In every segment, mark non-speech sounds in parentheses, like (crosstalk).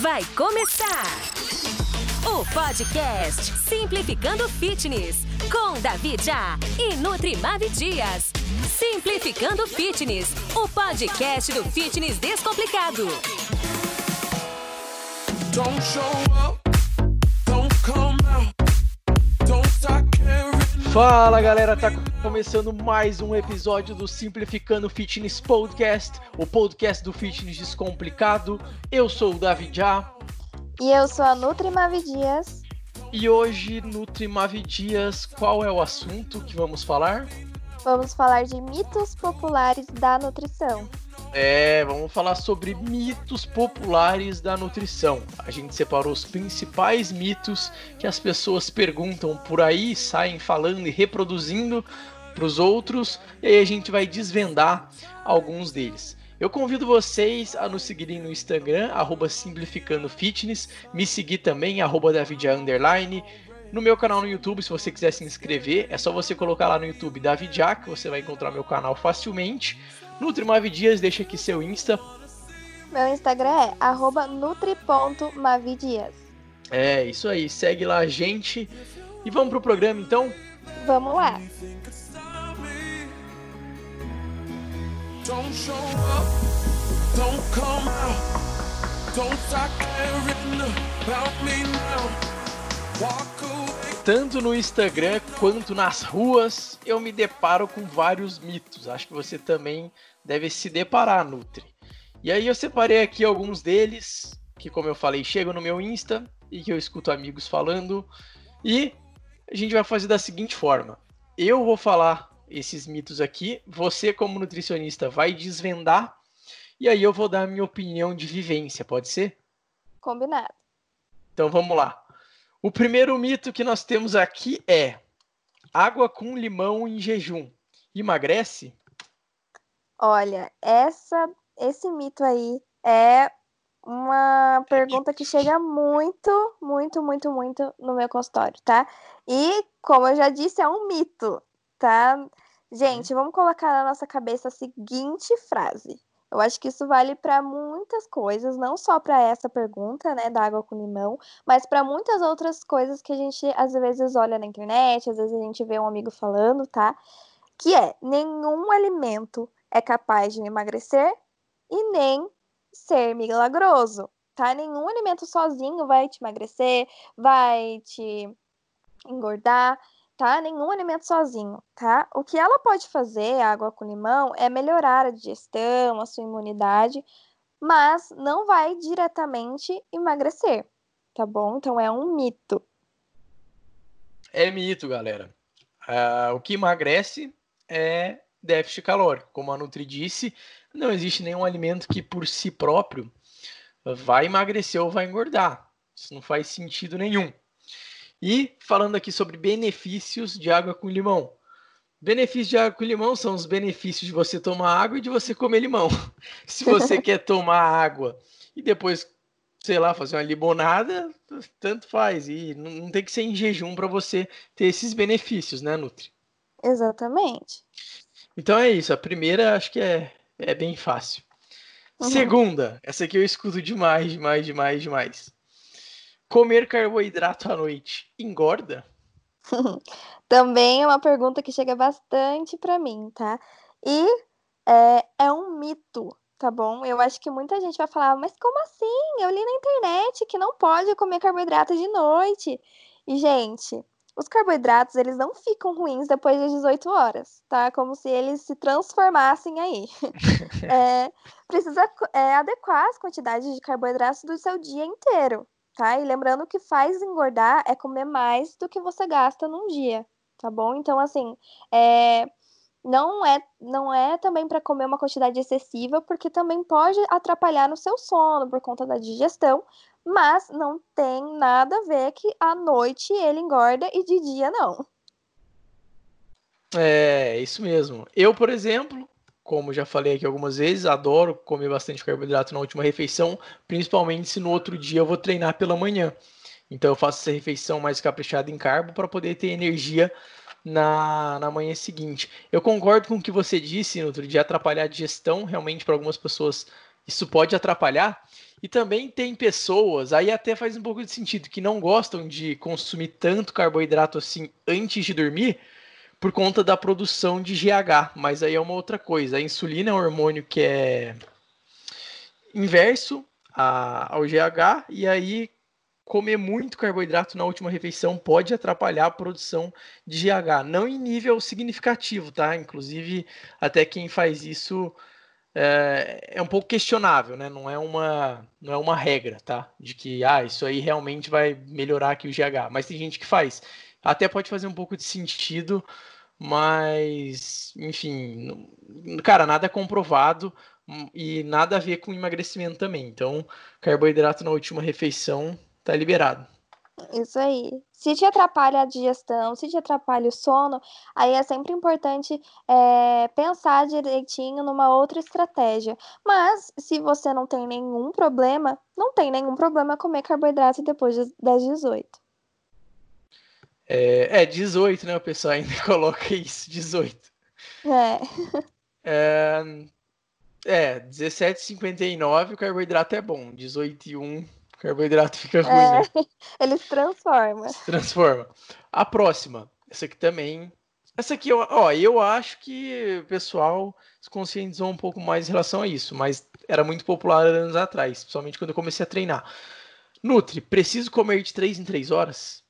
vai começar! O podcast Simplificando Fitness com Davi Já e Nutrimave Dias. Simplificando Fitness, o podcast do fitness descomplicado. Don't show up, Fala galera, tá começando mais um episódio do Simplificando Fitness Podcast, o podcast do fitness descomplicado. Eu sou o Davi Já. E eu sou a Nutrimavi Dias. E hoje, Nutrimavi Dias, qual é o assunto que vamos falar? Vamos falar de mitos populares da nutrição. É, vamos falar sobre mitos populares da nutrição. A gente separou os principais mitos que as pessoas perguntam por aí, saem falando e reproduzindo para os outros, e aí a gente vai desvendar alguns deles. Eu convido vocês a nos seguirem no Instagram, simplificandofitness, me seguir também, arroba underline, no meu canal no YouTube, se você quiser se inscrever, é só você colocar lá no YouTube Davidja, que você vai encontrar meu canal facilmente. Nutri Dias, deixa aqui seu Insta. Meu Instagram é arroba nutri.mavidias. É, isso aí, segue lá a gente. E vamos pro programa então? Vamos lá. Don't show up, don't come out, don't start caring about me now. Walk away. Tanto no Instagram quanto nas ruas, eu me deparo com vários mitos. Acho que você também deve se deparar, Nutri. E aí eu separei aqui alguns deles, que como eu falei, chegam no meu Insta e que eu escuto amigos falando. E a gente vai fazer da seguinte forma: eu vou falar esses mitos aqui. Você, como nutricionista, vai desvendar. E aí eu vou dar a minha opinião de vivência, pode ser? Combinado. Então vamos lá. O primeiro mito que nós temos aqui é: água com limão em jejum emagrece? Olha, essa, esse mito aí é uma pergunta que chega muito, muito, muito, muito no meu consultório, tá? E, como eu já disse, é um mito tá? Gente, vamos colocar na nossa cabeça a seguinte frase. Eu acho que isso vale para muitas coisas, não só para essa pergunta, né, da água com limão, mas para muitas outras coisas que a gente às vezes olha na internet, às vezes a gente vê um amigo falando, tá? Que é: nenhum alimento é capaz de emagrecer e nem ser milagroso, tá? Nenhum alimento sozinho vai te emagrecer, vai te engordar tá? Nenhum alimento sozinho, tá? O que ela pode fazer, água com limão, é melhorar a digestão, a sua imunidade, mas não vai diretamente emagrecer, tá bom? Então é um mito. É mito, galera. Uh, o que emagrece é déficit calórico. Como a Nutri disse, não existe nenhum alimento que por si próprio vai emagrecer ou vai engordar. Isso não faz sentido nenhum. E falando aqui sobre benefícios de água com limão. Benefícios de água com limão são os benefícios de você tomar água e de você comer limão. (laughs) Se você (laughs) quer tomar água e depois, sei lá, fazer uma limonada, tanto faz. E não tem que ser em jejum para você ter esses benefícios, né, Nutri? Exatamente. Então é isso. A primeira acho que é, é bem fácil. Uhum. Segunda, essa aqui eu escuto demais, demais, demais, demais. Comer carboidrato à noite engorda? (laughs) Também é uma pergunta que chega bastante para mim, tá? E é, é um mito, tá bom? Eu acho que muita gente vai falar, mas como assim? Eu li na internet que não pode comer carboidrato de noite. E, gente, os carboidratos, eles não ficam ruins depois das 18 horas, tá? Como se eles se transformassem aí. (laughs) é, precisa é, adequar as quantidades de carboidratos do seu dia inteiro, tá? E lembrando que faz engordar é comer mais do que você gasta num dia, tá bom? Então, assim, é, não é não é também para comer uma quantidade excessiva, porque também pode atrapalhar no seu sono por conta da digestão, mas não tem nada a ver que à noite ele engorda e de dia não. É, isso mesmo. Eu, por exemplo, como já falei aqui algumas vezes, adoro comer bastante carboidrato na última refeição, principalmente se no outro dia eu vou treinar pela manhã. Então eu faço essa refeição mais caprichada em carbo para poder ter energia na, na manhã seguinte. Eu concordo com o que você disse no outro dia, atrapalhar a digestão, realmente para algumas pessoas isso pode atrapalhar. E também tem pessoas, aí até faz um pouco de sentido, que não gostam de consumir tanto carboidrato assim antes de dormir, por conta da produção de GH, mas aí é uma outra coisa. A insulina é um hormônio que é inverso ao GH, e aí comer muito carboidrato na última refeição pode atrapalhar a produção de GH, não em nível significativo, tá? Inclusive, até quem faz isso é, é, um pouco questionável, né? Não é uma não é uma regra, tá? De que ah, isso aí realmente vai melhorar aqui o GH, mas tem gente que faz. Até pode fazer um pouco de sentido, mas enfim, cara, nada comprovado hum, e nada a ver com emagrecimento também. Então, carboidrato na última refeição tá liberado. Isso aí. Se te atrapalha a digestão, se te atrapalha o sono, aí é sempre importante é, pensar direitinho numa outra estratégia. Mas, se você não tem nenhum problema, não tem nenhum problema comer carboidrato depois das 18. É, é 18, né? O pessoal ainda (laughs) coloca isso, 18. É. É, é 17,59 o carboidrato é bom, 18,1 o carboidrato (laughs) fica ruim, é, né? Ele se transforma. Se transforma. A próxima, essa aqui também. Essa aqui, ó, eu acho que o pessoal se conscientizou um pouco mais em relação a isso, mas era muito popular anos atrás, principalmente quando eu comecei a treinar. Nutri, preciso comer de 3 em 3 horas?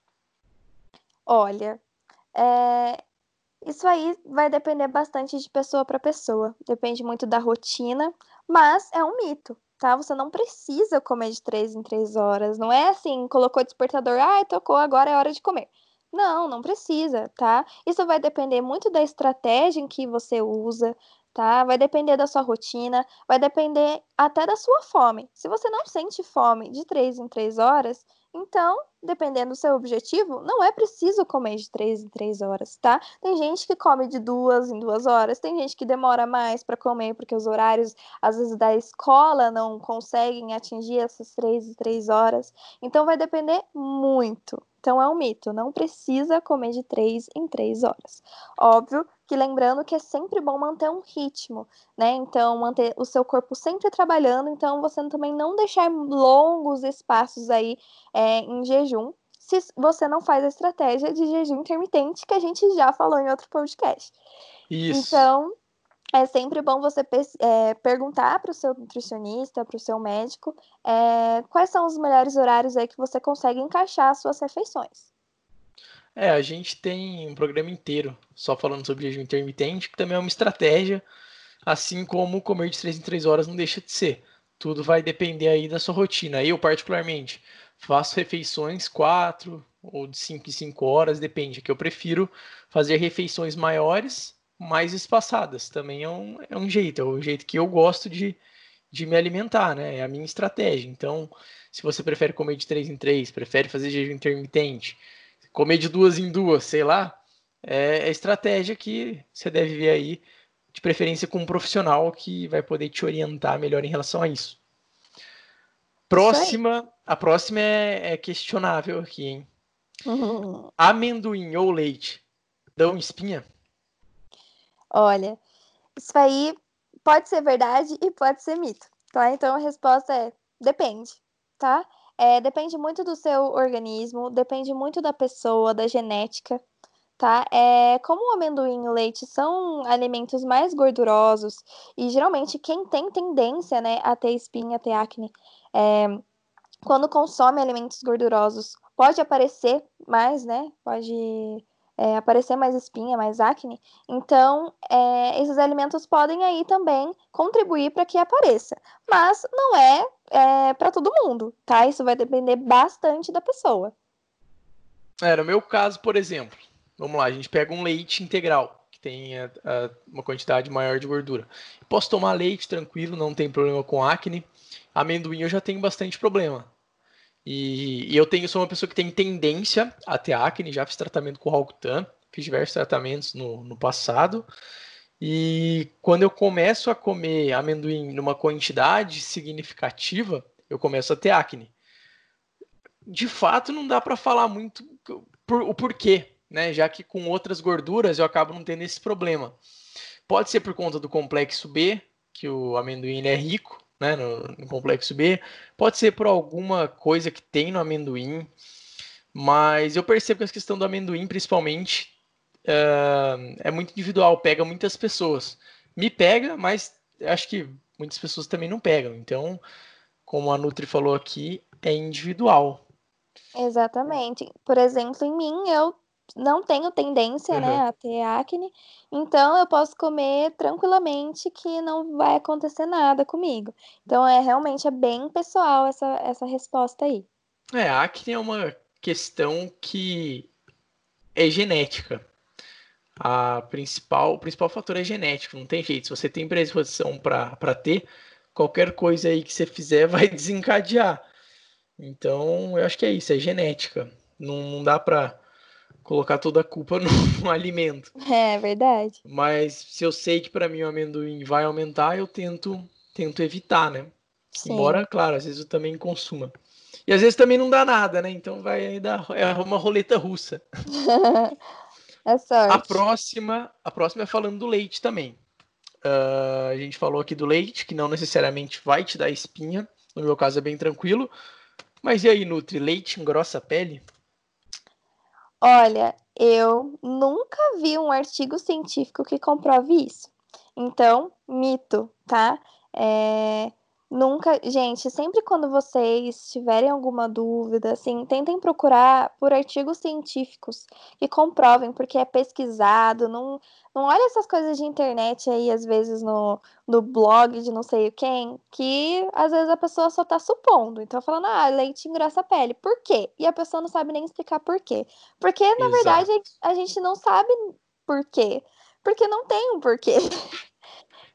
Olha, é... isso aí vai depender bastante de pessoa para pessoa. Depende muito da rotina, mas é um mito tá? Você não precisa comer de três em três horas. Não é assim, colocou despertador, ai, tocou, agora é hora de comer. Não, não precisa, tá? Isso vai depender muito da estratégia em que você usa, tá? Vai depender da sua rotina, vai depender até da sua fome. Se você não sente fome de três em três horas, então, dependendo do seu objetivo, não é preciso comer de três em três horas, tá? Tem gente que come de duas em duas horas, tem gente que demora mais para comer porque os horários, às vezes, da escola não conseguem atingir essas três em três horas. Então, vai depender muito. Então, é um mito, não precisa comer de três em três horas. Óbvio que lembrando que é sempre bom manter um ritmo, né? Então, manter o seu corpo sempre trabalhando, então você também não deixar longos espaços aí é, em jejum, se você não faz a estratégia de jejum intermitente, que a gente já falou em outro podcast. Isso. Então, é sempre bom você é, perguntar para o seu nutricionista, para o seu médico, é, quais são os melhores horários aí que você consegue encaixar as suas refeições. É, a gente tem um programa inteiro só falando sobre jejum intermitente, que também é uma estratégia, assim como comer de 3 em 3 horas não deixa de ser. Tudo vai depender aí da sua rotina. Eu, particularmente, faço refeições 4 ou de 5 em 5 horas, depende. Que eu prefiro fazer refeições maiores, mais espaçadas. Também é um, é um jeito, é o jeito que eu gosto de, de me alimentar, né? É a minha estratégia. Então, se você prefere comer de 3 em 3, prefere fazer jejum intermitente, comer de duas em duas, sei lá, é a estratégia que você deve ver aí, de preferência com um profissional que vai poder te orientar melhor em relação a isso. Próxima, a próxima é, é questionável aqui, hein? Uhum. Amendoim ou leite dão espinha? Olha, isso aí pode ser verdade e pode ser mito, tá? Então a resposta é depende, tá? É, depende muito do seu organismo, depende muito da pessoa, da genética, tá? É, como o amendoim e o leite são alimentos mais gordurosos, e geralmente quem tem tendência, né, a ter espinha, a ter acne, é, quando consome alimentos gordurosos, pode aparecer mais, né? Pode é, aparecer mais espinha, mais acne. Então, é, esses alimentos podem aí também contribuir para que apareça. Mas não é, é para todo mundo, tá? Isso vai depender bastante da pessoa. É, no meu caso, por exemplo, vamos lá, a gente pega um leite integral, que tem a, a, uma quantidade maior de gordura. Posso tomar leite tranquilo, não tem problema com acne. Amendoim eu já tenho bastante problema. E, e, eu tenho, sou uma pessoa que tem tendência a ter acne, já fiz tratamento com Roacutan, fiz diversos tratamentos no, no passado. E quando eu começo a comer amendoim numa quantidade significativa, eu começo a ter acne. De fato, não dá para falar muito por, o porquê, né? Já que com outras gorduras eu acabo não tendo esse problema. Pode ser por conta do complexo B, que o amendoim é rico, né, no, no, complexo B, pode ser por alguma coisa que tem no amendoim, mas eu percebo que a questão do amendoim, principalmente, uh, é muito individual, pega muitas pessoas. Me pega, mas acho que muitas pessoas também não pegam. Então, como a Nutri falou aqui, é individual. Exatamente. Por exemplo, em mim, eu não tenho tendência, uhum. né, a ter acne, então eu posso comer tranquilamente que não vai acontecer nada comigo. Então é realmente é bem pessoal essa, essa resposta aí. É, a acne é uma questão que é genética. A principal, o principal fator é genético, não tem jeito. Se você tem predisposição para ter, qualquer coisa aí que você fizer (laughs) vai desencadear. Então, eu acho que é isso, é genética. Não, não dá para colocar toda a culpa (laughs) no, no, alimento. É verdade. Mas se eu sei que para mim o amendoim vai aumentar, eu tento tento evitar, né? Sim. Embora, claro, às vezes eu também consuma. E às vezes também não dá nada, né? Então vai ainda é uma roleta russa. (laughs) é sorte. A próxima, a próxima é falando do leite também. Uh, a gente falou aqui do leite, que não necessariamente vai te dar espinha. No meu caso é bem tranquilo. Mas e aí, Nutri, leite engrossa a pele? Olha, eu nunca vi um artigo científico que comprove isso. Então, mito, tá? É, Nunca, gente, sempre quando vocês tiverem alguma dúvida, assim, tentem procurar por artigos científicos que comprovem, porque é pesquisado, não, não olha essas coisas de internet aí, às vezes, no, no blog de não sei quem, que às vezes a pessoa só tá supondo. Então, falando, ah, leite engrossa a pele. Por quê? E a pessoa não sabe nem explicar por quê. Porque, na Exato. verdade, a gente não sabe por quê. Porque não tem um porquê. (laughs)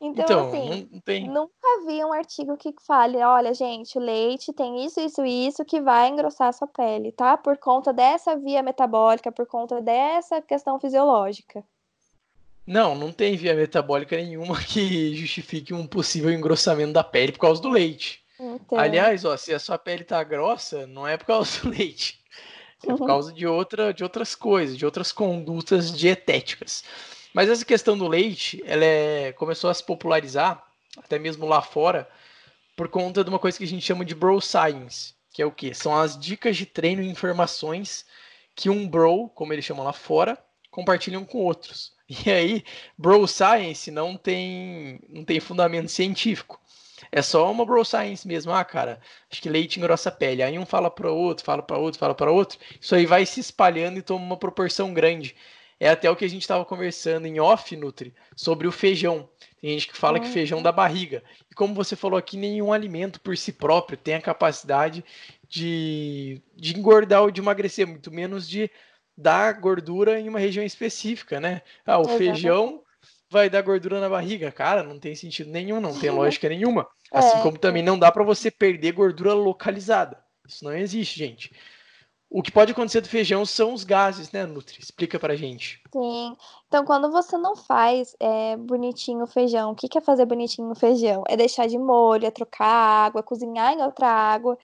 Então, então assim, não tem... nunca vi um artigo que fale, olha, gente, o leite tem isso, isso e isso que vai engrossar a sua pele, tá? Por conta dessa via metabólica, por conta dessa questão fisiológica. Não, não tem via metabólica nenhuma (laughs) que justifique um possível engrossamento da pele por causa do leite. Então... Aliás, ó, se a sua pele tá grossa, não é por causa do (laughs) leite. É por uhum. causa de, outra, de outras coisas, de outras condutas dietéticas. Mas essa questão do leite, ela é, começou a se popularizar, até mesmo lá fora, por conta de uma coisa que a gente chama de bro science, que é o que? São as dicas de treino e informações que um bro, como eles chamam lá fora, compartilham com outros. E aí, bro science não tem, não tem fundamento científico. É só uma bro science mesmo. Ah, cara, acho que leite engrossa a pele. Aí um fala para outro, fala para outro, fala para outro. Isso aí vai se espalhando e toma uma proporção grande. É até o que a gente estava conversando em off, Nutri, sobre o feijão. Tem gente que fala que feijão dá barriga. E como você falou aqui, nenhum alimento por si próprio tem a capacidade de, de engordar ou de emagrecer, muito menos de dar gordura em uma região específica, né? Ah, o feijão vai dar gordura na barriga. Cara, não tem sentido nenhum, não tem (laughs) lógica nenhuma. Assim é. como também não dá para você perder gordura localizada. Isso não existe, gente. O que pode acontecer do feijão são os gases, né, Nutri? Explica pra gente. Sim. Então, quando você não faz é, bonitinho o feijão, o que, que é fazer bonitinho o feijão? É deixar de molho, é trocar água, cozinhar em outra água,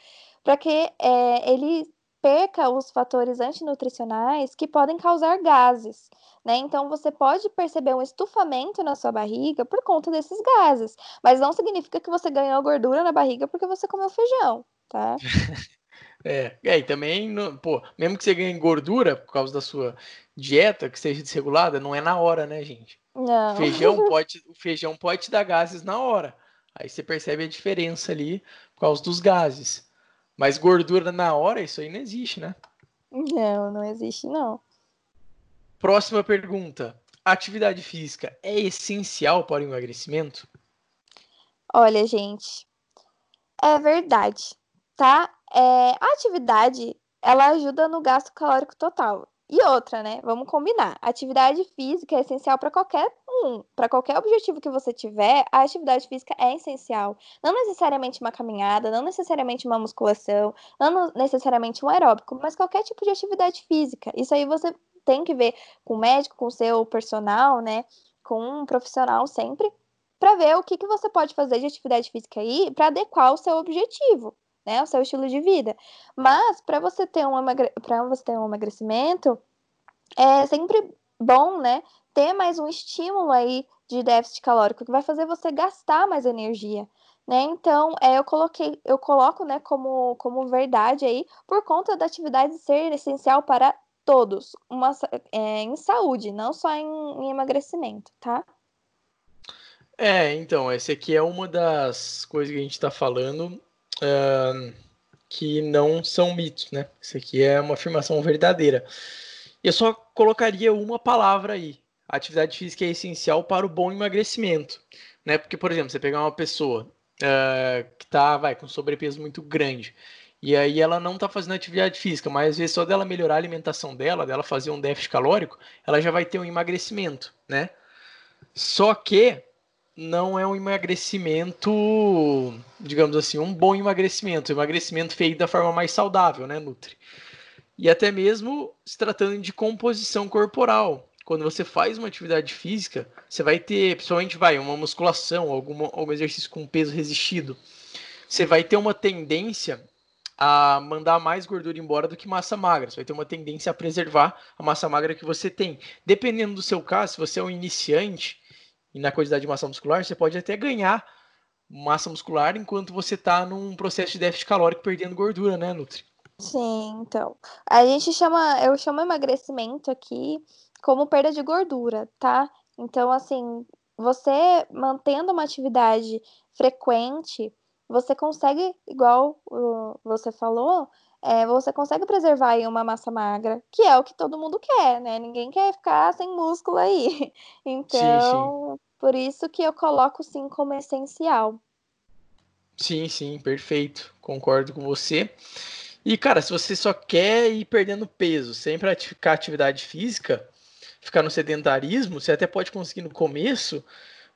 para que é, ele perca os fatores antinutricionais que podem causar gases. Né? Então, você pode perceber um estufamento na sua barriga por conta desses gases, mas não significa que você ganhou gordura na barriga porque você comeu feijão, tá? (laughs) É, é, e também, pô, mesmo que você ganhe gordura por causa da sua dieta, que seja desregulada, não é na hora, né, gente? Não. Feijão (laughs) pode, o feijão pode te dar gases na hora. Aí você percebe a diferença ali por causa dos gases. Mas gordura na hora, isso aí não existe, né? Não, não existe, não. Próxima pergunta. atividade física é essencial para o emagrecimento? Olha, gente, é verdade, tá? É, a atividade, ela ajuda no gasto calórico total. E outra, né? Vamos combinar. atividade física é essencial para qualquer um, para qualquer objetivo que você tiver, a atividade física é essencial. Não necessariamente uma caminhada, não necessariamente uma musculação, não necessariamente um aeróbico, mas qualquer tipo de atividade física. Isso aí você tem que ver com o médico, com o seu personal, né? Com um profissional sempre, para ver o que, que você pode fazer de atividade física aí para adequar o seu objetivo né? O seu estilo de vida. Mas para você ter um para você ter um emagrecimento, é sempre bom, né? Ter mais um estímulo aí de déficit calórico que vai fazer você gastar mais energia. né? Então, é, eu coloquei, eu coloco, né, como, como verdade aí, por conta da atividade ser essencial para todos, uma, é, em saúde, não só em, em emagrecimento, tá? É, então, essa aqui é uma das coisas que a gente está falando uh, que não são mitos, né? Isso aqui é uma afirmação verdadeira. Eu só colocaria uma palavra aí. A atividade física é essencial para o bom emagrecimento, né? Porque, por exemplo, você pegar uma pessoa uh, que está, vai, com sobrepeso muito grande, e aí ela não está fazendo atividade física, mas às vezes só dela melhorar a alimentação dela, dela fazer um déficit calórico, ela já vai ter um emagrecimento, né? Só que não é um emagrecimento, digamos assim, um bom emagrecimento, um emagrecimento feito da forma mais saudável, né, Nutri? E até mesmo se tratando de composição corporal. Quando você faz uma atividade física, você vai ter, principalmente vai, uma musculação, alguma, algum exercício com peso resistido, você vai ter uma tendência a mandar mais gordura embora do que massa magra. Você vai ter uma tendência a preservar a massa magra que você tem. Dependendo do seu caso, se você é um iniciante, e na quantidade de massa muscular, você pode até ganhar massa muscular enquanto você está num processo de déficit calórico perdendo gordura, né, Nutri? Sim, então. A gente chama, eu chamo emagrecimento aqui como perda de gordura, tá? Então, assim, você mantendo uma atividade frequente, você consegue, igual você falou, é, você consegue preservar aí uma massa magra, que é o que todo mundo quer, né? Ninguém quer ficar sem músculo aí. Então, (laughs) sim, sim. Por isso que eu coloco sim como essencial. Sim, sim, perfeito. Concordo com você. E, cara, se você só quer ir perdendo peso sem praticar atividade física, ficar no sedentarismo, você até pode conseguir no começo,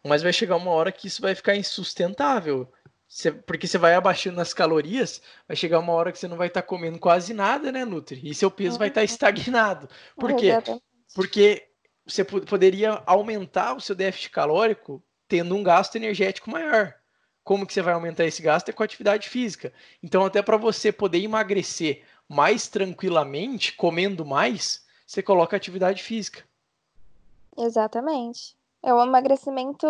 mas vai chegar uma hora que isso vai ficar insustentável. Você, porque você vai abaixando as calorias, vai chegar uma hora que você não vai estar tá comendo quase nada, né, Nutri? E seu peso vai estar tá estagnado. Por quê? Porque você poderia aumentar o seu déficit calórico tendo um gasto energético maior. Como que você vai aumentar esse gasto? É com atividade física. Então, até para você poder emagrecer mais tranquilamente, comendo mais, você coloca atividade física. Exatamente. É um emagrecimento,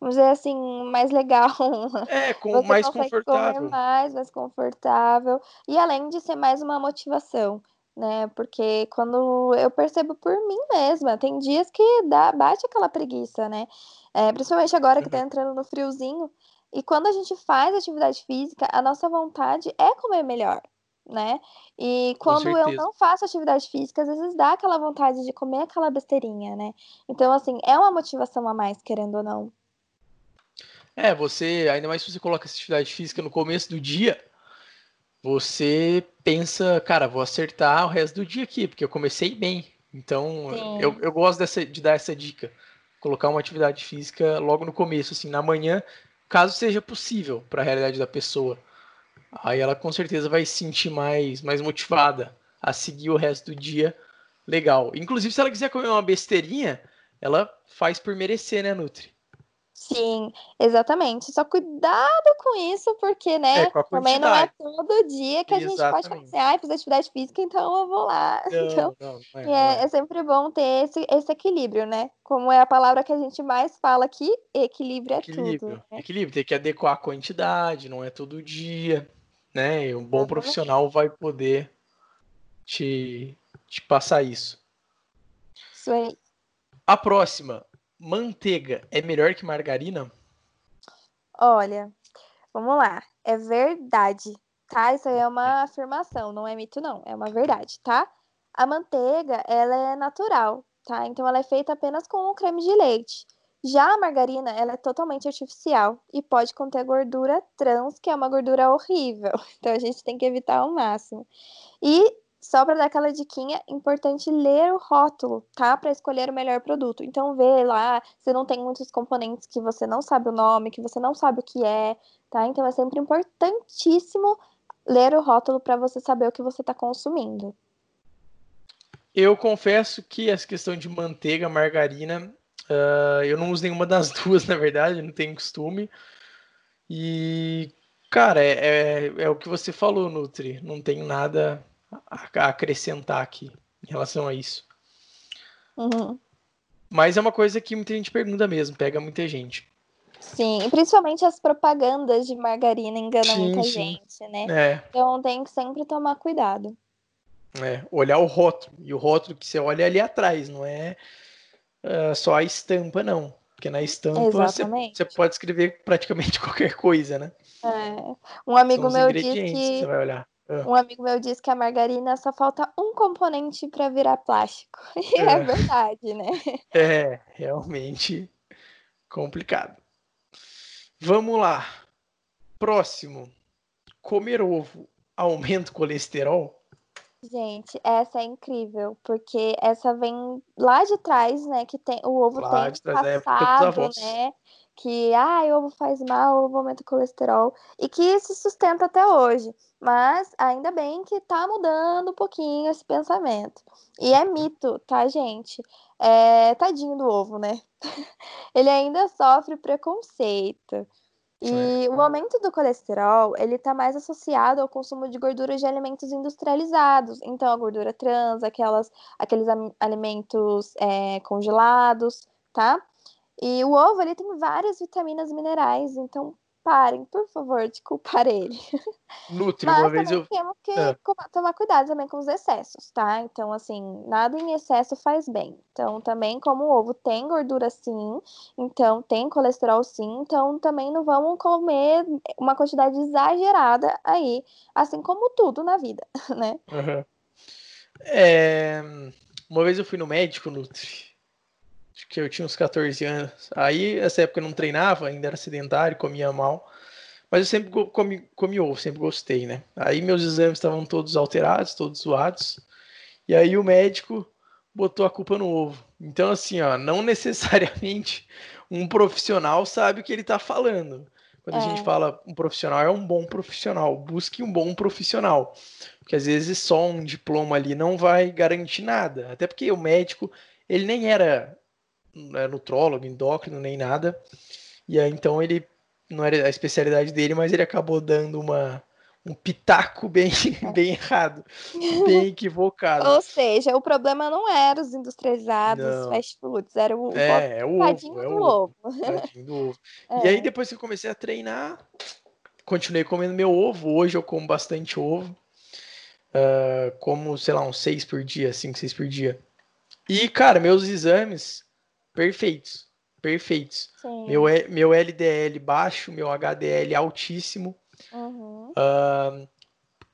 vamos dizer assim, mais legal. (laughs) É, com Você mais confortável. Comer mais, mais confortável. E além de ser mais uma motivação, né? Porque quando eu percebo por mim mesma, tem dias que dá, bate aquela preguiça, né? É, principalmente agora que tá uhum. entrando no friozinho. E quando a gente faz atividade física, a nossa vontade é comer melhor né? E quando eu não faço atividade física, às vezes dá aquela vontade de comer aquela besteirinha, né? Então, assim, é uma motivação a mais, querendo ou não. É, você, ainda mais se você coloca essa atividade física no começo do dia, você pensa, cara, vou acertar o resto do dia aqui, porque eu comecei bem. Então, eu, eu gosto dessa, de dar essa dica. Colocar uma atividade física logo no começo, assim, na manhã, caso seja possível para a realidade da pessoa. Aí ela com certeza vai se sentir mais, mais motivada a seguir o resto do dia legal. Inclusive, se ela quiser comer uma besteirinha, ela faz por merecer, né, Nutri? Sim, exatamente. Só cuidado com isso, porque, né, é, também não é todo dia que a exatamente. gente pode fazer, assim, ah, fiz atividade física, então eu vou lá. (laughs) Não, então, não, não é, é, é, sempre bom ter esse, esse equilíbrio, né? Como é a palavra que a gente mais fala aqui, equilíbrio é equilíbrio. tudo. Né? Equilíbrio, tem que adequar a quantidade, não é todo dia né? E um bom profissional vai poder te, te passar isso. Isso aí. A próxima, manteiga é melhor que margarina? Olha, vamos lá. É verdade, tá? Isso aí é uma (laughs) afirmação, não é mito não, é uma verdade, tá? A manteiga, ela é natural, tá? Então ela é feita apenas com o creme de leite. Já a margarina, ela é totalmente artificial e pode conter gordura trans, que é uma gordura horrível. (laughs) Então a gente tem que evitar ao máximo. E só para dar aquela diquinha, importante ler o rótulo, tá? Para escolher o melhor produto. Então vê lá se não tem muitos componentes que você não sabe o nome, que você não sabe o que é, tá? Então é sempre importantíssimo ler o rótulo para você saber o que você está consumindo. Eu confesso que essa questão de manteiga, margarina, Uh, eu não uso nenhuma (laughs) das duas, na verdade, não tenho costume. E, cara, é, é, é, o que você falou, Nutri. Não tenho nada a, acrescentar aqui em relação a isso. Uhum. Mas é uma coisa que muita gente pergunta mesmo, pega muita gente. Sim, principalmente as propagandas de margarina enganam Sim, muita sim. gente, né? É, Então tem que sempre tomar cuidado. é, olhar o rótulo. E o rótulo que você olha é ali atrás, não é ah, só a estampa, não. Porque na estampa você, você pode escrever praticamente (laughs) qualquer coisa, né? É. Um amigo meu disse que você vai olhar. Ah, um amigo meu disse que a margarina só falta um componente para virar plástico. (laughs) E é É. verdade, né? É, realmente complicado. Vamos lá. Próximo. Comer ovo aumenta o colesterol? Gente, essa é incrível, porque essa vem lá de trás, né? Que tem o ovo Lá tem de trás dos passado, né? Que ah, ovo faz mal, ovo aumenta o colesterol, e que se sustenta até hoje. Mas ainda bem que tá mudando um pouquinho esse pensamento. E é mito, tá, gente? É, tadinho do ovo, né? (laughs) Ele ainda sofre preconceito. E o aumento do colesterol, ele tá mais associado ao consumo de gorduras de alimentos industrializados. Então, a gordura trans, aquelas, aqueles alimentos é, congelados, tá? E o ovo, ele tem várias vitaminas e minerais. Então, parem, por favor, de culpar ele. Nutri, uma Mas vez também eu. temos que É. tomar cuidado também com os excessos, tá? Então, assim, nada em excesso faz bem. Então, também, como o ovo tem gordura sim, então tem colesterol sim, então também não vamos comer uma quantidade exagerada aí, assim como tudo na vida, (laughs) né? Aham. É, Uma vez eu fui no médico, Nutri. Acho que eu tinha uns 14 anos. Aí, nessa época eu não treinava, ainda era sedentário, comia mal. Mas eu sempre comi, comi ovo, sempre gostei, né? Aí meus exames estavam todos alterados, todos zoados. E aí o médico botou a culpa no ovo. Então, assim, ó, não (laughs) necessariamente um profissional sabe o que ele tá falando. Quando a É. gente fala um profissional, é um bom profissional. Busque um bom profissional. Porque às vezes só um diploma ali não vai garantir nada. Até porque o médico, ele nem era é, nutrólogo, endócrino, nem nada. E aí, então, ele não era a especialidade dele, mas ele acabou dando uma, um pitaco (laughs) bem, bem errado, bem (laughs) equivocado. Ou seja, o problema não era os industrializados, os Não. fast foods, era o, É, é o ovo, é do o ovo. ovo. Tadinho do ovo. (laughs) É. E aí, depois que eu comecei a treinar, continuei comendo meu ovo. Hoje eu como bastante ovo. Ah, como, sei lá, uns seis por dia, cinco, seis por dia. E, cara, meus exames perfeitos. Perfeitos. Sim. Meu, meu LDL baixo, meu HDL altíssimo. Uhum.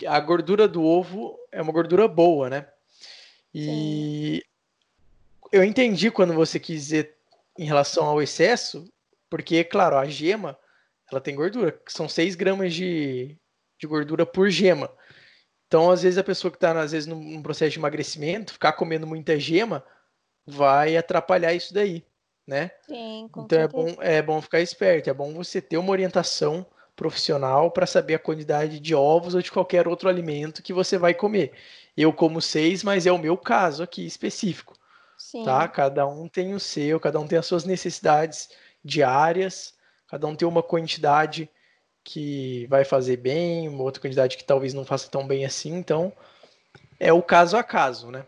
A gordura do ovo é uma gordura boa, né? E eu entendi quando você quis dizer em relação ao excesso, porque, claro, a gema, ela tem gordura, que são 6 gramas de, de gordura por gema. Então, às vezes, a pessoa que está, às vezes, num, num processo de emagrecimento, ficar comendo muita gema, vai atrapalhar isso daí, né? Sim, com Então é certeza. bom, é bom ficar esperto, é bom você ter uma orientação profissional para saber a quantidade de ovos ou de qualquer outro alimento que você vai comer. Eu como seis, mas é o meu caso aqui específico, Sim. tá? Cada um tem o seu, cada um tem as suas necessidades diárias, cada um tem uma quantidade que vai fazer bem, uma outra quantidade que talvez não faça tão bem assim, então é o caso a caso, né?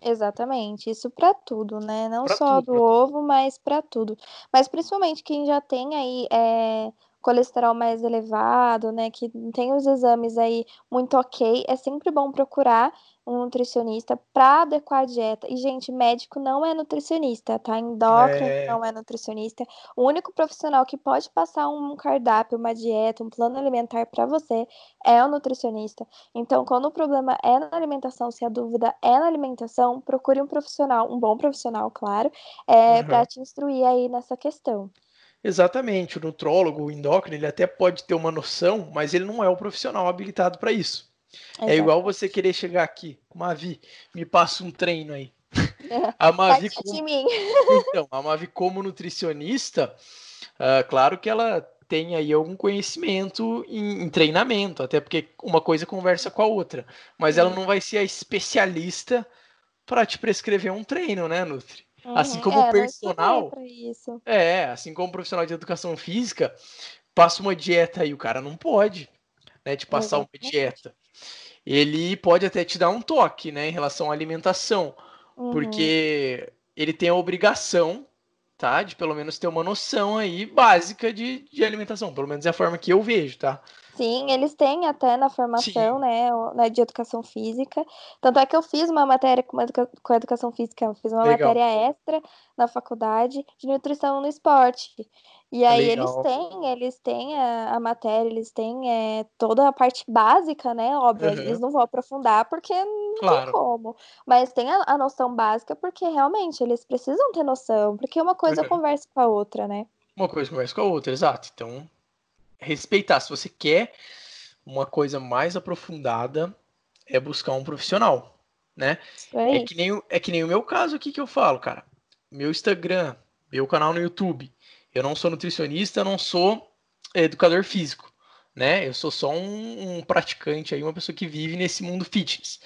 Exatamente, isso para tudo, né? Não Pra só tudo, do ovo, mas para tudo. Mas principalmente quem já tem aí é, colesterol mais elevado, né? Que tem os exames aí muito ok, é sempre bom procurar um nutricionista para adequar a dieta. E, gente, médico não é nutricionista, tá? Endócrino É. não é nutricionista. O único profissional que pode passar um cardápio, uma dieta, um plano alimentar para você é o nutricionista. Então, quando o problema é na alimentação, se a dúvida é na alimentação, procure um profissional, um bom profissional, claro, é, Aham. para te instruir aí nessa questão. Exatamente, o nutrólogo, o endócrino, ele até pode ter uma noção, mas ele não é o profissional habilitado para isso. É igual você querer chegar aqui, Mavi, me passa um treino aí. (laughs) A Mavi, como, (laughs) então, a Mavi como nutricionista, ah, claro que ela tem aí algum conhecimento em, em treinamento, até porque uma coisa conversa com a outra, mas ela Sim. não vai ser a especialista para te prescrever um treino, né, Nutri? Assim Uhum. como o É, estudei personal, é, assim como profissional de educação física, passa uma dieta aí, o cara não pode, né, te passar uma Exatamente. dieta. Ele pode até te dar um toque, né, em relação à alimentação, Uhum. porque ele tem a obrigação tá? De pelo menos ter uma noção aí básica de, de alimentação. Pelo menos é a forma que eu vejo, tá? Sim, eles têm até na formação, Sim. né, o- né, de educação física. Tanto é que eu fiz uma matéria com, educa- com educação física, eu fiz uma Legal. matéria extra na faculdade de nutrição no esporte. E aí eles Legal. têm, eles têm a, a matéria, eles têm é, toda a parte básica, né? Óbvio, Aham. eles não vão aprofundar porque não tem Claro. como. Mas tem a, a noção básica porque realmente eles precisam ter noção, porque uma coisa Aham. conversa com a outra, né? Uma coisa conversa com a outra, exato. Então, respeitar. Se você quer uma coisa mais aprofundada, é buscar um profissional, né? É aí. que nem, é que nem o meu caso aqui que eu falo, cara. Meu Instagram, meu canal no YouTube. Eu não sou nutricionista, eu não sou educador físico, né? Eu sou só um, um praticante aí, uma pessoa que vive nesse mundo fitness.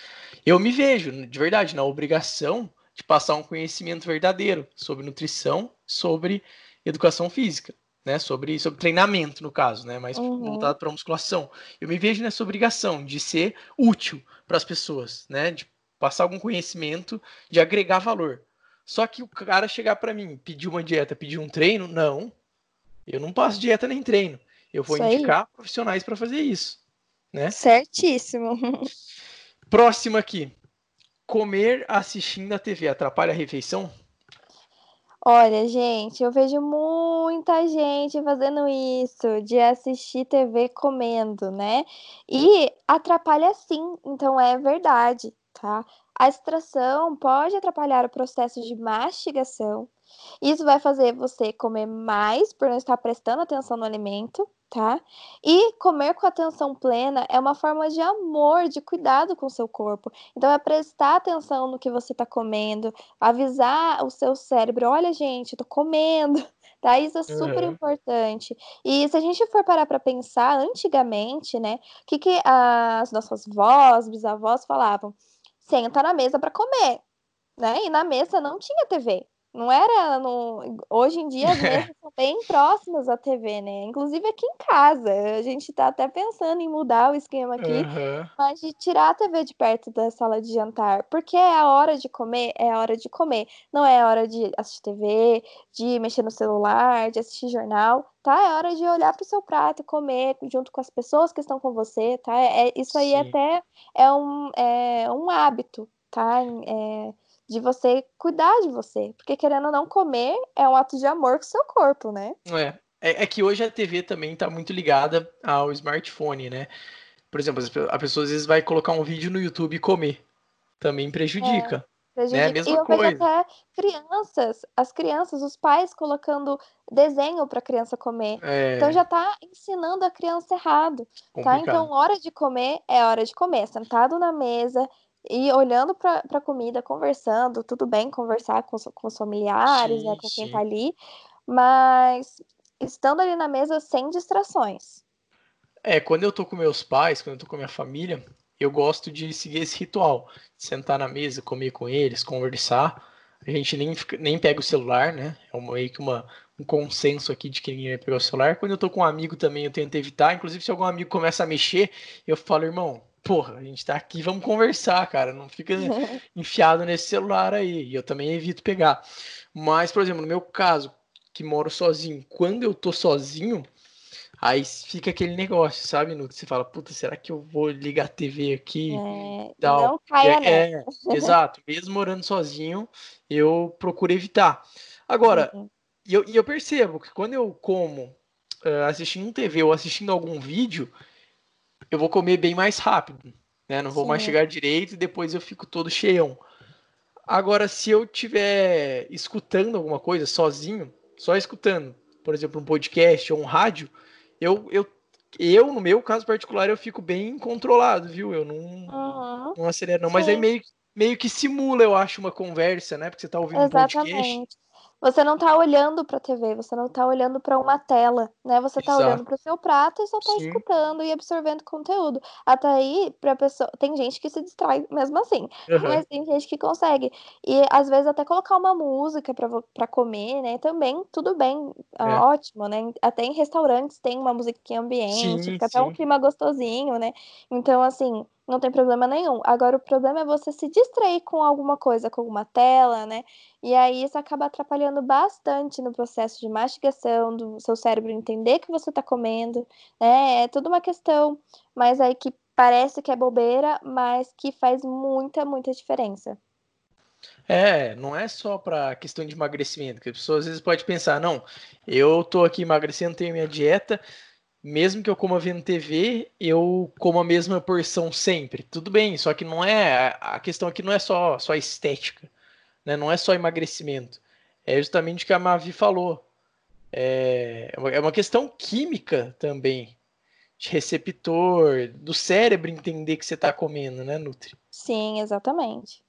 Eu me vejo, de verdade, na obrigação de passar um conhecimento verdadeiro sobre nutrição, sobre educação física, né? Sobre, sobre treinamento, no caso, né? Mais Uhum. voltado para musculação. Eu me vejo nessa obrigação de ser útil para as pessoas, né? De passar algum conhecimento, de agregar valor. Só que o cara chegar para mim, pedir uma dieta, pedir um treino, não. Eu não passo dieta nem treino. Eu vou Isso aí. indicar profissionais para fazer isso, né? Certíssimo. (laughs) Próximo aqui. Comer assistindo a TV atrapalha a refeição? Olha, gente, eu vejo muita gente fazendo isso, de assistir TV comendo, né? E atrapalha sim, então é verdade, tá? A extração pode atrapalhar o processo de mastigação. Isso vai fazer você comer mais por não estar prestando atenção no alimento, tá? E comer com atenção plena é uma forma de amor, de cuidado com o seu corpo. Então é prestar atenção no que você está comendo, avisar o seu cérebro, olha, gente, eu tô comendo. (laughs) Tá? Isso é super Uhum. importante. E se a gente for parar para pensar, antigamente, né, o que, que as nossas vós, bisavós falavam? Senta na mesa para comer, né? E na mesa não tinha TV. Não era no... Hoje em dia as (laughs) mesas são bem próximas à TV, né? Inclusive aqui em casa. A gente tá até pensando em mudar o esquema aqui Aham. mas de tirar a TV de perto da sala de jantar, porque é a hora de comer, é a hora de comer, não é a hora de assistir TV, de mexer no celular, de assistir jornal, tá? É hora de olhar pro seu prato e comer junto com as pessoas que estão com você, tá? É, isso aí Sim. até é um, é um hábito, tá? É, de você cuidar de você, porque querendo ou não comer é um ato de amor com o seu corpo, né? É. É, é que hoje a TV também tá muito ligada ao smartphone, né? Por exemplo, a pessoa às vezes vai colocar um vídeo no YouTube e comer. Também prejudica. Prejudica. É mesma e eu vejo coisa. até crianças, as crianças, os pais colocando desenho para a criança comer. É Então já tá ensinando a criança errado, tá? complicado. Então, hora de comer é hora de comer, sentado na mesa e olhando para a comida, conversando, tudo bem conversar com os, com os familiares, né, Sim, com quem sim. tá ali, mas estando ali na mesa sem distrações. É, quando eu tô com meus pais, quando eu tô com a minha família, eu gosto de seguir esse ritual. de Sentar na mesa, comer com eles, conversar. A gente nem, nem pega o celular, né? É uma- meio que uma, um consenso aqui de que ninguém vai pegar o celular. Quando eu tô com um amigo também, eu tento evitar. Inclusive, se algum amigo começa a mexer, eu falo, irmão, porra, a gente tá aqui, vamos conversar, cara. Não fica (laughs) enfiado nesse celular aí. E eu também evito pegar. Mas, por exemplo, no meu caso, que moro sozinho, quando eu tô sozinho, aí fica aquele negócio, sabe, Nuto? Você fala, puta, será que eu vou ligar a TV aqui? É, Tal. não caia E nessa. é, (laughs) exato. Mesmo morando sozinho, eu procuro evitar. Agora, Uhum. e eu, eu percebo que quando eu como eh, assistindo TV ou assistindo algum vídeo, eu vou comer bem mais rápido, né? Não vou mais Sim. chegar direito e depois eu fico todo cheião. Agora, se eu estiver escutando alguma coisa sozinho, só escutando, por exemplo, um podcast ou um rádio, eu, eu, eu, no meu caso particular, eu fico bem controlado, viu? Eu não, Uhum. não acelero, não. Mas aí Sim. meio, meio que simula, eu acho, uma conversa, né? Porque você tá ouvindo um podcast. Você não tá olhando para a TV, você não tá olhando para uma tela, né? Você tá Exato. olhando para o seu prato e só tá Sim. escutando e absorvendo conteúdo. Até aí, pra pessoa, tem gente que se distrai mesmo assim, Aham. mas tem gente que consegue. E às vezes até colocar uma música para para comer, né? Também tudo bem, ah, É. ótimo, né? Até em restaurantes tem uma musiquinha ambiente, Sim, fica até um sim. clima gostosinho, né? Então, assim, não tem problema nenhum. Agora, o problema é você se distrair com alguma coisa, com alguma tela, né? E aí isso acaba atrapalhando bastante no processo de mastigação, do seu cérebro entender que você está comendo, né? É tudo uma questão, mas aí que parece que é bobeira, mas que faz muita, muita diferença. É, não é só para questão de emagrecimento, que a pessoa às vezes pode pensar, não, eu tô aqui emagrecendo, tenho minha dieta, mesmo que eu coma vendo TV, eu como a mesma porção sempre. Tudo bem, só que não é a questão aqui não é só só estética, né? Não é só emagrecimento. É justamente o que a Mavi falou. É, é uma questão química também, de receptor, do cérebro entender que você está comendo, né, Nutri? Sim, exatamente.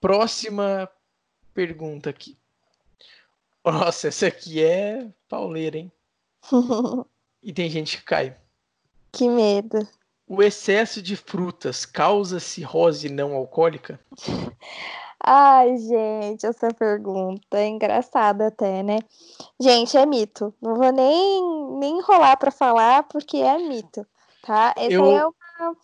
Próxima pergunta aqui. Nossa, essa aqui é pauleira, hein? (laughs) e tem gente que cai. Que medo. O excesso de frutas causa cirrose não alcoólica? (laughs) Ai, gente, essa pergunta é engraçada até, né? Gente, é mito. Não vou nem, nem enrolar para falar, porque é mito, tá? Essa Eu... é, uma,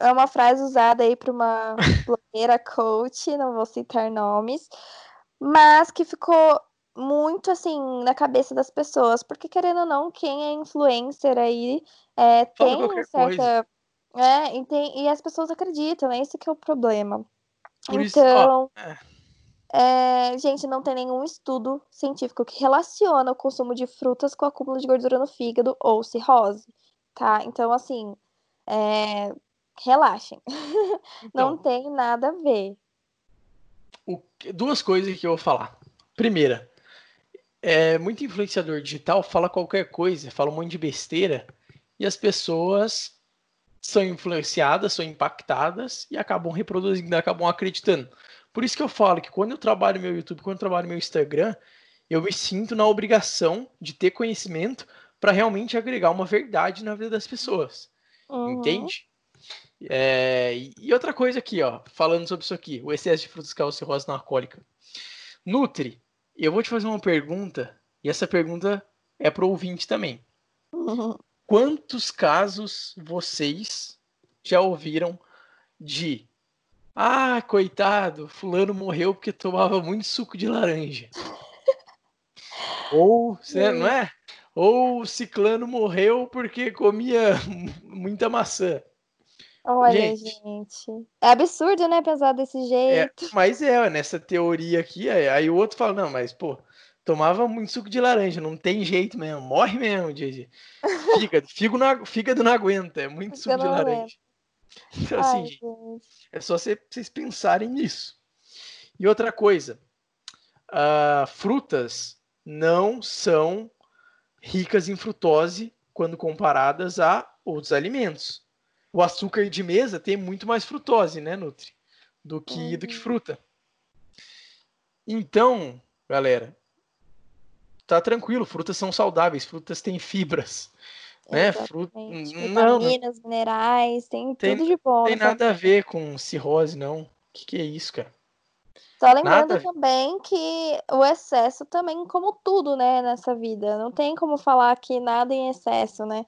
é uma frase usada aí para uma (laughs) blogueira coach, não vou citar nomes, mas que ficou muito assim na cabeça das pessoas, porque querendo ou não, quem é influencer aí é, tem certa. É, e, tem, e as pessoas acreditam, é esse que é o problema. Por então, isso, é. É, gente, não tem nenhum estudo científico que relaciona o consumo de frutas com acúmulo de gordura no fígado ou cirrose, tá? Então, assim, é, relaxem. (laughs) Então, não tem nada a ver. O, duas coisas que eu vou falar. Primeira, é, muito influenciador digital fala qualquer coisa, fala um monte de besteira, e as pessoas são influenciadas, são impactadas e acabam reproduzindo, acabam acreditando. Por isso que eu falo que quando eu trabalho meu YouTube, quando eu trabalho meu Instagram, eu me sinto na obrigação de ter conhecimento para realmente agregar uma verdade na vida das pessoas. Uhum. Entende? É, e outra coisa aqui, ó, falando sobre isso aqui, o excesso de frutas causa cirrose não alcoólica. Eu vou te fazer uma pergunta, e essa pergunta é para o ouvinte também. (laughs) Quantos casos vocês já ouviram de ah, coitado, fulano morreu porque tomava muito suco de laranja. (laughs) Ou, não é? Ou ciclano morreu porque comia (laughs) muita maçã. Olha, gente, gente, É absurdo, né, pensar desse é, jeito. É, mas é, nessa teoria aqui, aí o outro fala, não, mas, pô, tomava muito suco de laranja, não tem jeito mesmo, morre mesmo, Didi. Fígado, (laughs) fígado, não, fígado não aguenta, é muito suco de laranja. Então, assim, Ai, gente, é só vocês pensarem nisso. E outra coisa, uh, frutas não são ricas em frutose quando comparadas a outros alimentos o açúcar de mesa tem muito mais frutose, né, Nutri? Do que, uhum. do que fruta. Então, galera, tá tranquilo, frutas são saudáveis, frutas têm fibras. Né? Fruta... Vitaminas, minerais, tem, tem, tudo de bom. Não tem nada a ver com cirrose, não. O que, que é isso, cara? Só lembrando Nada. também que o excesso também, como tudo, né, nessa vida, não tem como falar que nada em excesso, né?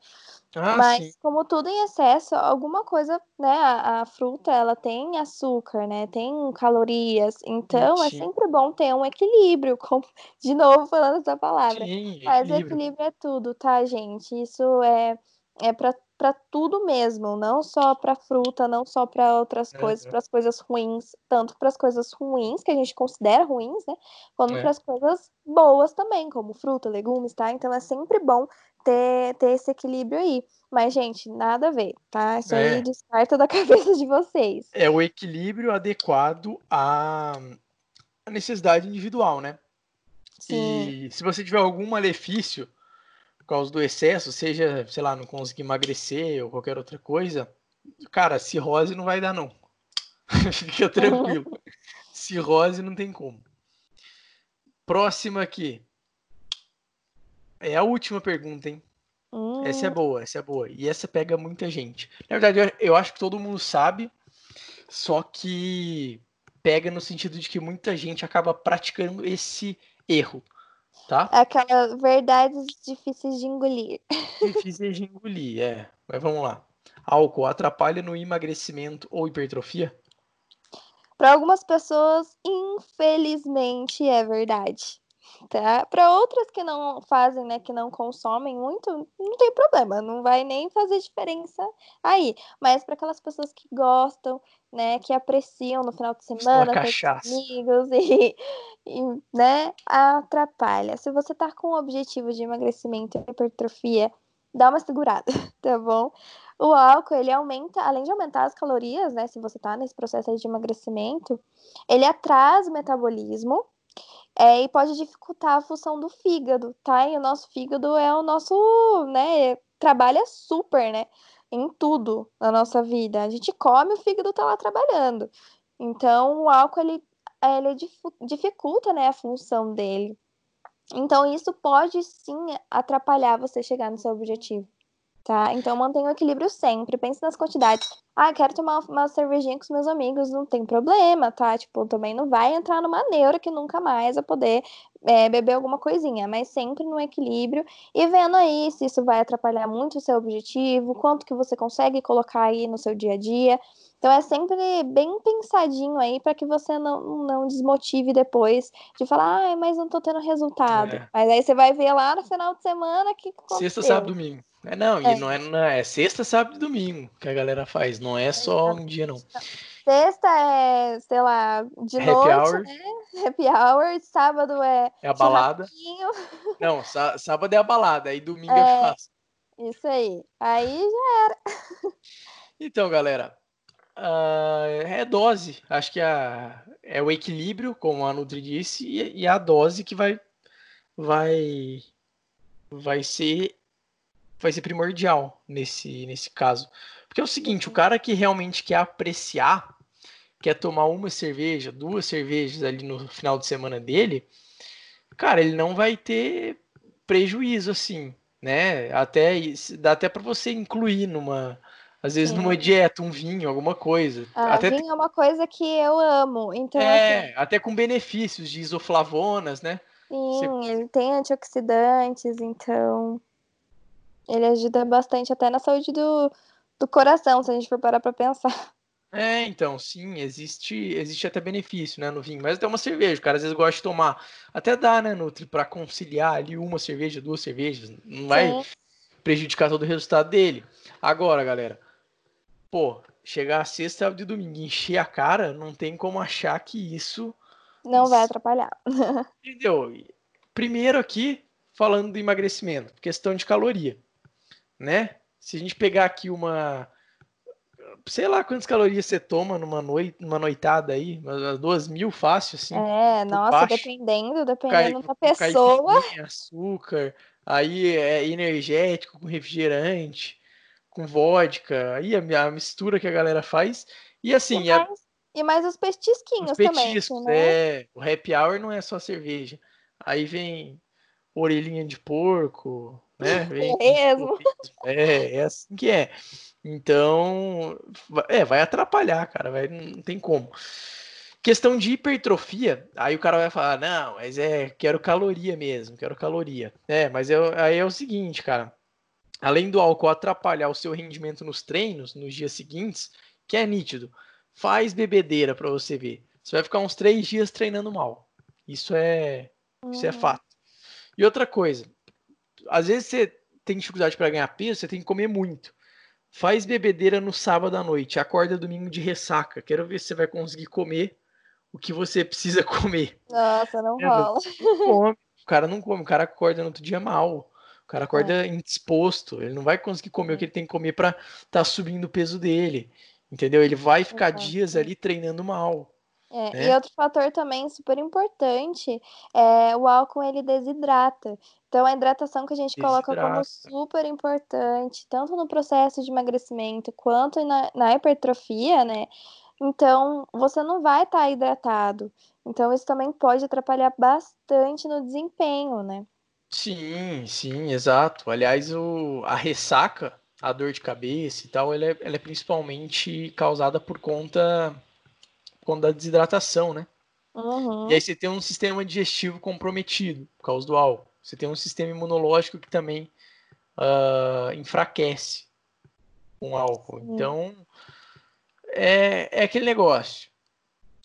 Ah, Mas, sim. como tudo em excesso, alguma coisa, né? A, a, fruta, ela tem açúcar, né? Tem calorias. Então, é sempre bom ter um equilíbrio. (laughs) De novo, falando essa palavra. Sim, Mas equilíbrio. equilíbrio é tudo, tá, gente? Isso é, é para para tudo mesmo, não só para fruta, não só para outras coisas, para as coisas ruins, tanto para as coisas ruins que a gente considera ruins, né, como é. para as coisas boas também, como fruta, legumes, tá? Então é sempre bom ter, ter esse equilíbrio aí. Mas, gente, nada a ver, tá? Isso é. aí descarta da (laughs) cabeça de vocês. É o equilíbrio adequado à necessidade individual, né? Sim. E se você tiver algum malefício por causa do excesso, seja, sei lá, não conseguir emagrecer ou qualquer outra coisa, cara, cirrose não vai dar, não. (laughs) Fica tranquilo. cirrose não tem como. Próxima aqui. É a última pergunta, hein? Hum. Essa é hum. boa, essa é boa. E essa pega muita gente. Na verdade, eu, eu acho que todo mundo sabe, só que pega no sentido de que muita gente acaba praticando esse erro, tá? Aquelas verdades difíceis de engolir. Difíceis de engolir, é. Mas vamos lá. álcool atrapalha no emagrecimento ou hipertrofia? Para algumas pessoas, infelizmente, é verdade. Tá? Para outras que não fazem, né, que não consomem muito, não tem problema, não vai nem fazer diferença aí. Mas para aquelas pessoas que gostam, né, que apreciam no final de semana, com amigos e, (laughs) e, né, atrapalha. Se você tá com o objetivo de emagrecimento e hipertrofia, dá uma segurada, (laughs) tá bom? O álcool, ele aumenta, além de aumentar as calorias, né, se você tá nesse processo de emagrecimento, ele atrasa o metabolismo é, e pode dificultar a função do fígado, tá? E o nosso fígado é o nosso, né, trabalha super, né, em tudo na nossa vida. A gente come, o fígado tá lá trabalhando. Então, o álcool, ele, ele dificulta, né, a função dele. Então, isso pode sim atrapalhar você chegar no seu objetivo tá? Então mantenha o equilíbrio sempre, pense nas quantidades. Ah, quero tomar uma cervejinha com os meus amigos, não tem problema, tá? Tipo, também não vai entrar numa neura que nunca mais vai poder é, beber alguma coisinha, mas sempre no equilíbrio e vendo aí se isso vai atrapalhar muito o seu objetivo, quanto que você consegue colocar aí no seu dia a dia. Então é sempre bem pensadinho aí para que você não, não desmotive depois de falar, ah, mas não tô tendo resultado. É. Mas aí você vai ver lá no final de semana que Sexta, sábado, domingo. É, não, é. e não é, não é, é sexta, sábado e domingo que a galera faz, não é só um dia, não. Sexta é, sei lá, de Happy noite, hour. né? Happy hour, sábado é. É a balada. (laughs) Não, sábado é a balada, aí domingo é, é fácil. Isso aí. Aí já era. (laughs) Então, galera, uh, é dose. Acho que a, é o equilíbrio, como a Nutri disse, e, e a dose que vai, vai, vai ser vai ser primordial nesse, nesse caso. Porque é o seguinte, o cara que realmente quer apreciar, quer tomar uma cerveja, duas cervejas ali no final de semana dele, cara, ele não vai ter prejuízo assim, né? Até dá até para você incluir numa às vezes Sim. numa dieta, um vinho, alguma coisa. Ah, até vinho é uma coisa que eu amo. Então, é, assim... até com benefícios de isoflavonas, né? Sim, você... ele tem antioxidantes, então ele ajuda bastante até na saúde do, do coração, se a gente for parar para pensar. É, então, sim, existe existe até benefício, né, no vinho, mas até uma cerveja, o cara às vezes gosta de tomar, até dá, né, Nutri, para conciliar ali uma cerveja, duas cervejas, não vai prejudicar todo o resultado dele. Agora, galera, pô, chegar a sexta, sábado e domingo encher a cara, não tem como achar que isso... Não vai atrapalhar. (laughs) Entendeu? Primeiro aqui, falando do emagrecimento, questão de caloria né? Se a gente pegar aqui uma. Sei lá quantas calorias você toma numa, noite, numa noitada aí, umas duas mil fácil, assim. É, nossa, baixo. dependendo, dependendo da pessoa. Açúcar, aí é energético com refrigerante, com vodka, aí a, a mistura que a galera faz. E assim. E mais, a... e mais os petisquinhos os petiscos, também. Né? É, o happy hour não é só cerveja. Aí vem orelhinha de porco, né? Vem, mesmo. É, é assim que é. Então, é, vai atrapalhar, cara, vai, não tem como. Questão de hipertrofia, aí o cara vai falar, não, mas é, quero caloria mesmo, quero caloria. É, mas é, aí é o seguinte, cara, além do álcool atrapalhar o seu rendimento nos treinos, nos dias seguintes, que é nítido, faz bebedeira para você ver. Você vai ficar uns três dias treinando mal. Isso é, isso é uhum. fato. E outra coisa, às vezes você tem dificuldade para ganhar peso, você tem que comer muito. Faz bebedeira no sábado à noite, acorda domingo de ressaca. Quero ver se você vai conseguir comer o que você precisa (laughs) comer. Nossa, não é, rola. Come. O cara não come, o cara acorda no outro dia mal. O cara acorda é. indisposto, ele não vai conseguir comer o que ele tem que comer para estar tá subindo o peso dele. Entendeu? Ele vai ficar dias ali treinando mal. É, né? E outro fator também super importante é o álcool ele desidrata. Então a hidratação que a gente desidrata. coloca como super importante, tanto no processo de emagrecimento quanto na, na hipertrofia, né? Então você não vai estar tá hidratado. Então isso também pode atrapalhar bastante no desempenho, né? Sim, sim, exato. Aliás, o, a ressaca, a dor de cabeça e tal, ela é, ela é principalmente causada por conta quando da desidratação, né? Uhum. E aí você tem um sistema digestivo comprometido por causa do álcool. Você tem um sistema imunológico que também uh, enfraquece. com álcool. Então, é, é aquele negócio.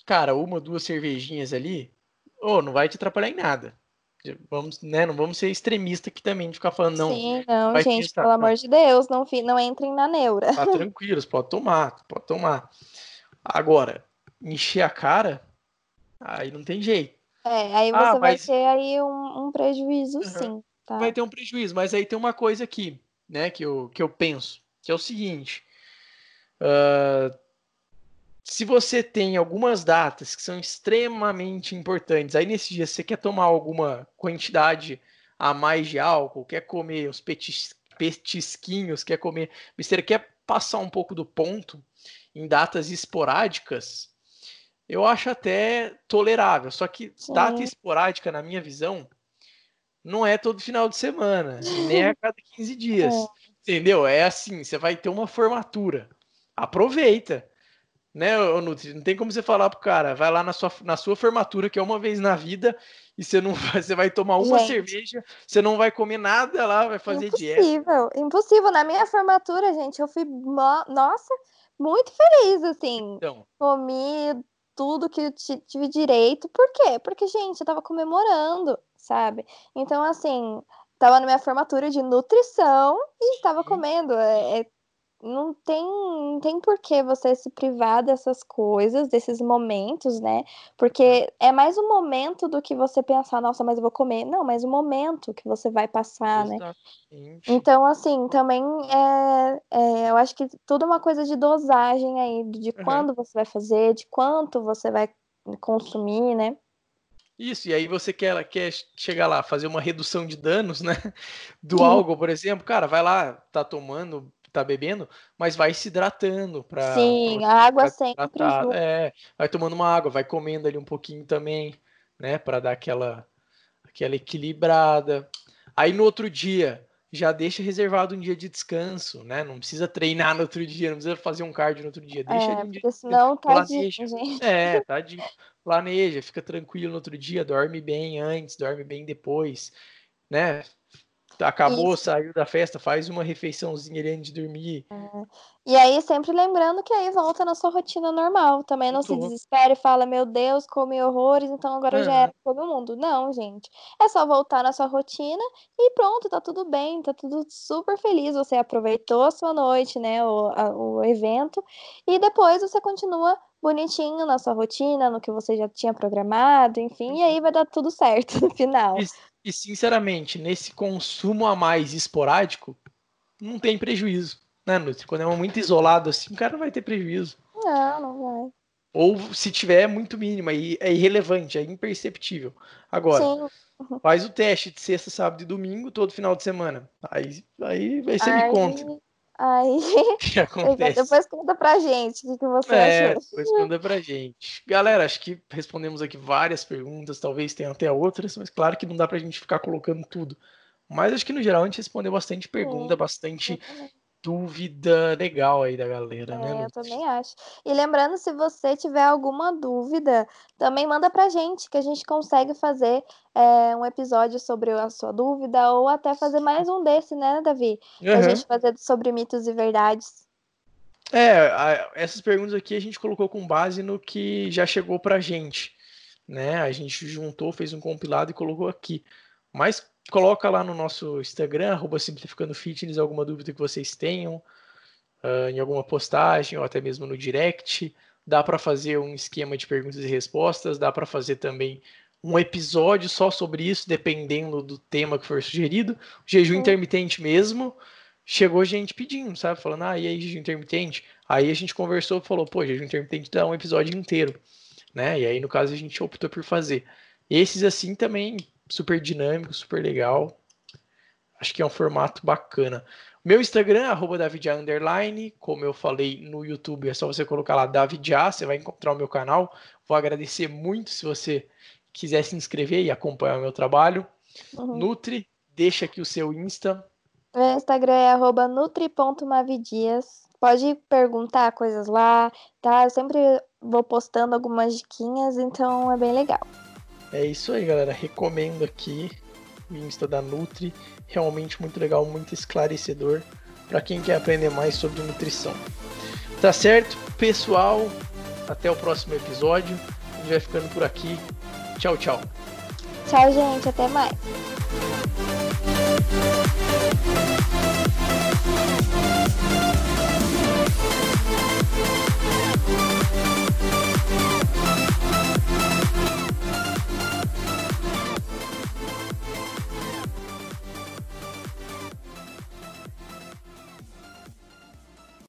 Cara, uma, duas cervejinhas ali, oh, não vai te atrapalhar em nada. Vamos, né, não vamos ser extremista aqui também de ficar falando, não. Sim, não, gente, testar, pelo não. amor de Deus, não, não entrem na neura. Tá tranquilos, pode tomar, pode tomar. Agora, encher a cara, aí não tem jeito. É, aí você Ah, vai mas- ter aí um, um prejuízo, Uhum. sim, tá? vai ter um prejuízo. Mas aí tem uma coisa aqui, né, que eu, que eu penso, que é o seguinte: ah, se você tem algumas datas que são extremamente importantes, aí nesse dia você quer tomar alguma quantidade a mais de álcool, quer comer uns petis, petisquinhos, quer comer besteira, quer passar um pouco do ponto em datas esporádicas, eu acho até tolerável. Só que data esporádica, na minha visão, não é todo final de semana, e (laughs) nem a cada 15 dias. Entendeu? É assim, você vai ter uma formatura. Aproveita. Né, Nutri? Não tem como você falar pro cara, vai lá na sua, na sua formatura, que é uma vez na vida, e você não (laughs) vai, você vai tomar uma Gente. cerveja, você não vai comer nada lá, vai fazer dieta. Impossível, impossível. Na minha formatura, gente, eu fui, nossa, muito feliz, assim. Então, Comi tudo que eu ti- tive direito. Por quê? Porque, gente, eu tava comemorando, sabe? Então, assim, tava na minha formatura de nutrição e tava comendo. É, é- não tem, não tem por que você se privar dessas coisas, desses momentos, né? Porque é mais um momento do que você pensar, nossa, mas eu vou comer. Não, mas o momento que você vai passar, né? exatamente. Então, assim, também é, é, eu acho que tudo é uma coisa de dosagem aí, de Uhum. quando você vai fazer, de quanto você vai consumir, né? Isso, e aí você quer, quer chegar lá, fazer uma redução de danos, né? (laughs) Do álcool, por exemplo, cara, vai lá, tá tomando, tá bebendo, mas vai se hidratando para Sim, a água pra sempre. É, vai tomando uma água, vai comendo ali um pouquinho também, né, Pra dar aquela aquela equilibrada. Aí no outro dia já deixa reservado um dia de descanso, né? Não precisa treinar no outro dia, não precisa fazer um cardio no outro dia, deixa ali (laughs) É, um dia porque de descanso. senão, tadinho, Planeja. É, tadinho. Planeja, fica tranquilo no outro dia, dorme bem antes, dorme bem depois, né? Acabou, Isso. saiu da festa, faz uma refeiçãozinha ali antes de dormir. E aí, sempre lembrando que aí volta na sua rotina normal. Também não se Voltou. desespere e fala, meu Deus, comi horrores, então agora já Aham. era todo mundo. Não, gente. É só voltar na sua rotina e pronto, tá tudo bem, tá tudo super feliz. Você aproveitou a sua noite, né? O, a- o evento, e depois você continua bonitinho na sua rotina, no que você já tinha programado, enfim, e aí vai dar tudo certo (laughs) no final. E, e, sinceramente, nesse consumo a mais esporádico, não tem prejuízo, né, Nutri? Quando é muito isolado assim, o cara não vai ter prejuízo. Não, não vai. Ou se tiver, é muito mínimo, aí é irrelevante, é imperceptível. Agora, faz o teste de sexta, sábado e domingo, todo final de semana. Aí, aí, aí você me Aí- conta o Aí, (laughs) que (laughs) acontece. depois conta pra gente o que, que você É, achou. depois manda pra gente. Galera, acho que respondemos aqui várias perguntas, talvez tenha até outras, mas claro que não dá pra gente ficar colocando tudo. Mas acho que no geral a gente respondeu bastante pergunta, Eu bastante também. Dúvida legal aí da galera, né, É, eu Nutri? também acho. E lembrando, se você tiver alguma dúvida, também manda pra gente, que a gente consegue fazer é, um episódio sobre a sua dúvida, ou até fazer mais um desse, né, Davi? Pra Aham. gente fazer sobre mitos e verdades. É, a- essas perguntas aqui a gente colocou com base no que já chegou pra gente, né? A gente juntou, fez um compilado e colocou aqui. Mas coloca lá no nosso Instagram, arroba Simplificando Fitness, alguma dúvida que vocês tenham, ah, em alguma postagem ou até mesmo no direct. Dá pra fazer um esquema de perguntas e respostas, dá pra fazer também um episódio só sobre isso, dependendo do tema que for sugerido. Jejum Sim. intermitente mesmo chegou gente pedindo, sabe? Falando, ah, e aí, jejum intermitente? Aí a gente conversou e falou, pô, jejum intermitente dá um episódio inteiro, né? E aí, no caso, a gente optou por fazer. Esses, assim, também, super dinâmico, super legal. Acho que é um formato bacana. Meu Instagram, arroba davidja, underline. Como eu falei no YouTube, é só você colocar lá davidja, você vai encontrar o meu canal. Vou agradecer muito se você quiser se inscrever e acompanhar o meu trabalho. Uhum. Nutri, deixa aqui o seu Insta. Meu Instagram é arroba nutri.mavidias. Pode perguntar coisas lá, tá? Eu sempre vou postando algumas diquinhas, então é bem legal. É isso aí, galera. Recomendo aqui o Insta da Nutri. Realmente muito legal, muito esclarecedor. para quem quer aprender mais sobre nutrição. Tá certo, pessoal? Até o próximo episódio. A gente vai ficando por aqui. Tchau, tchau. Tchau, gente. Até mais.